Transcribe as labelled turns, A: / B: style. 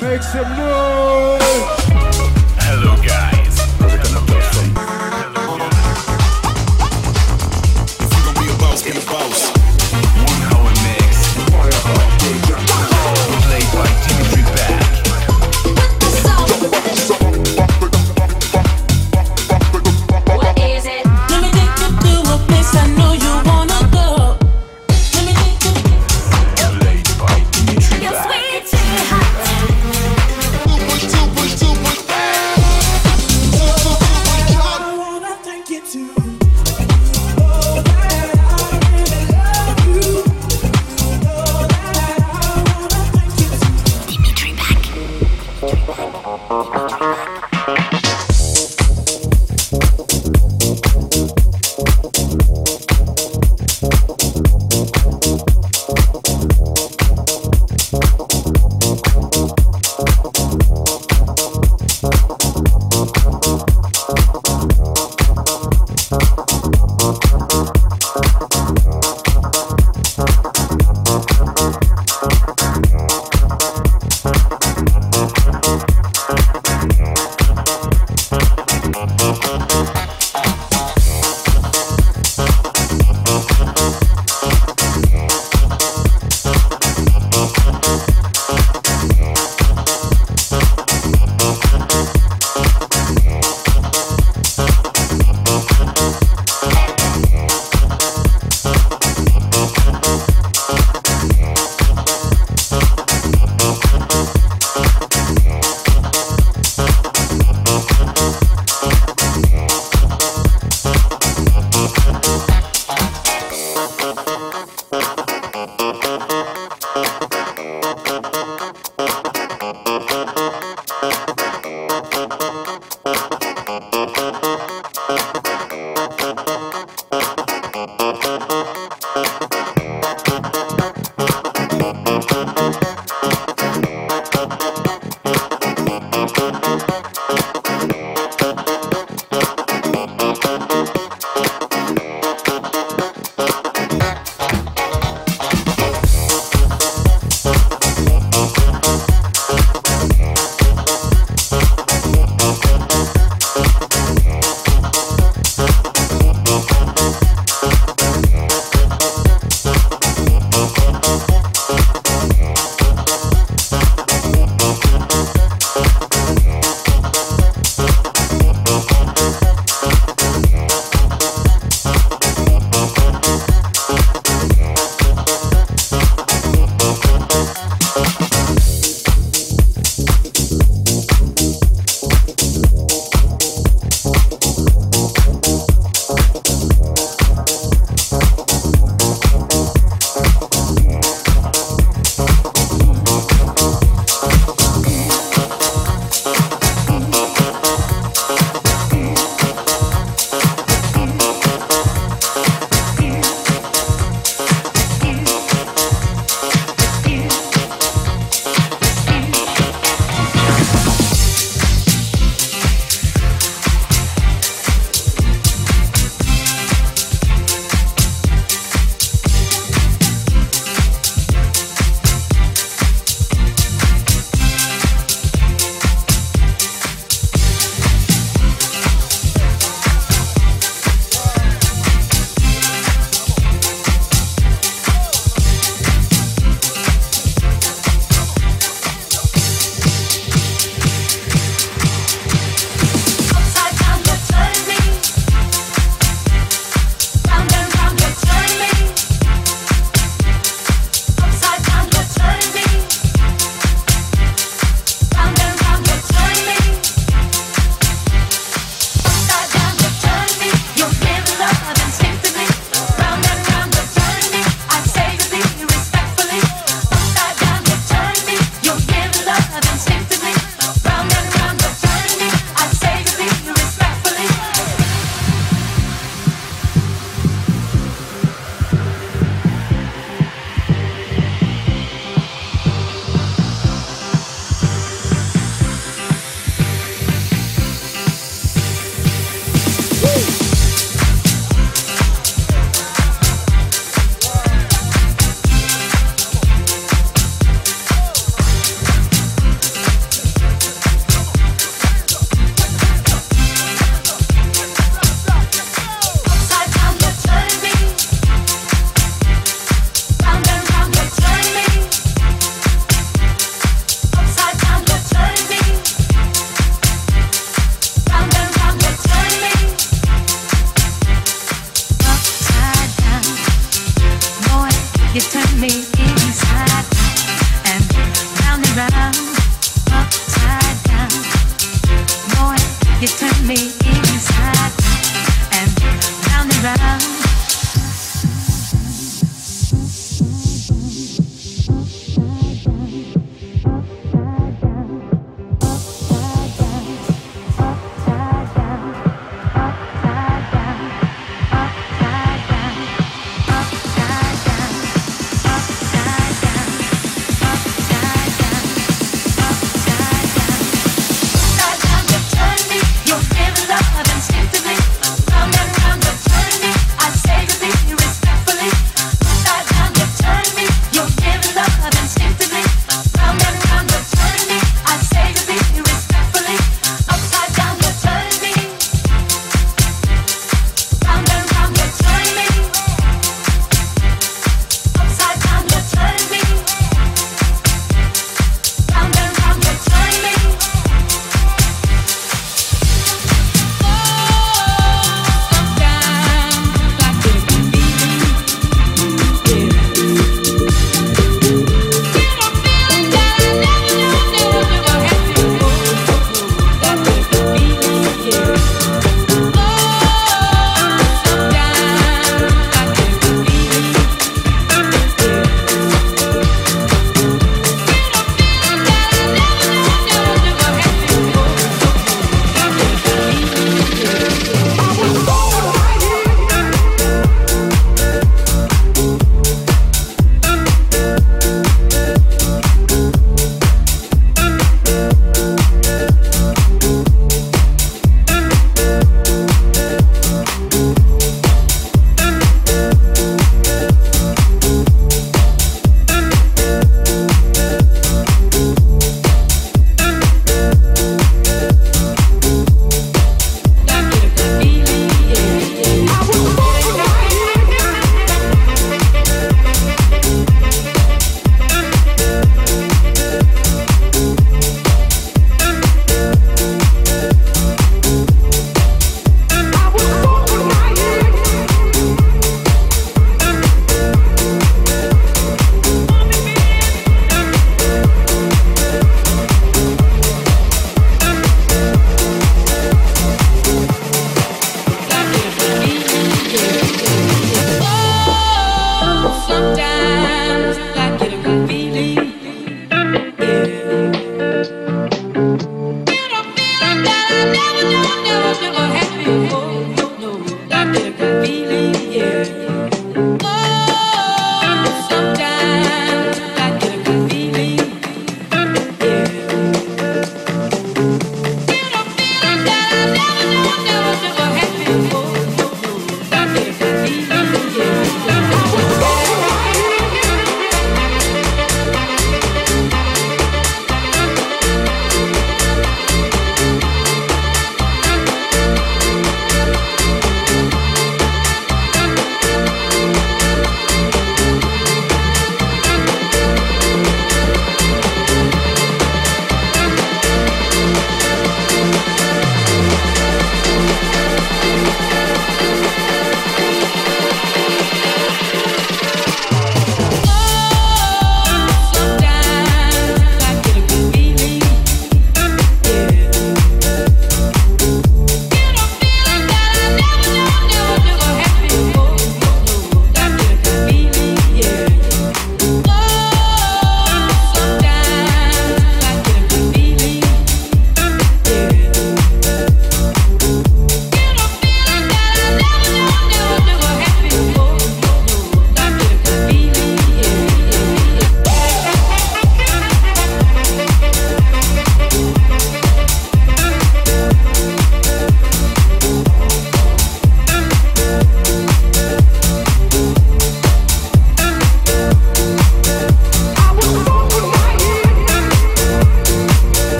A: Make some noise!
B: Me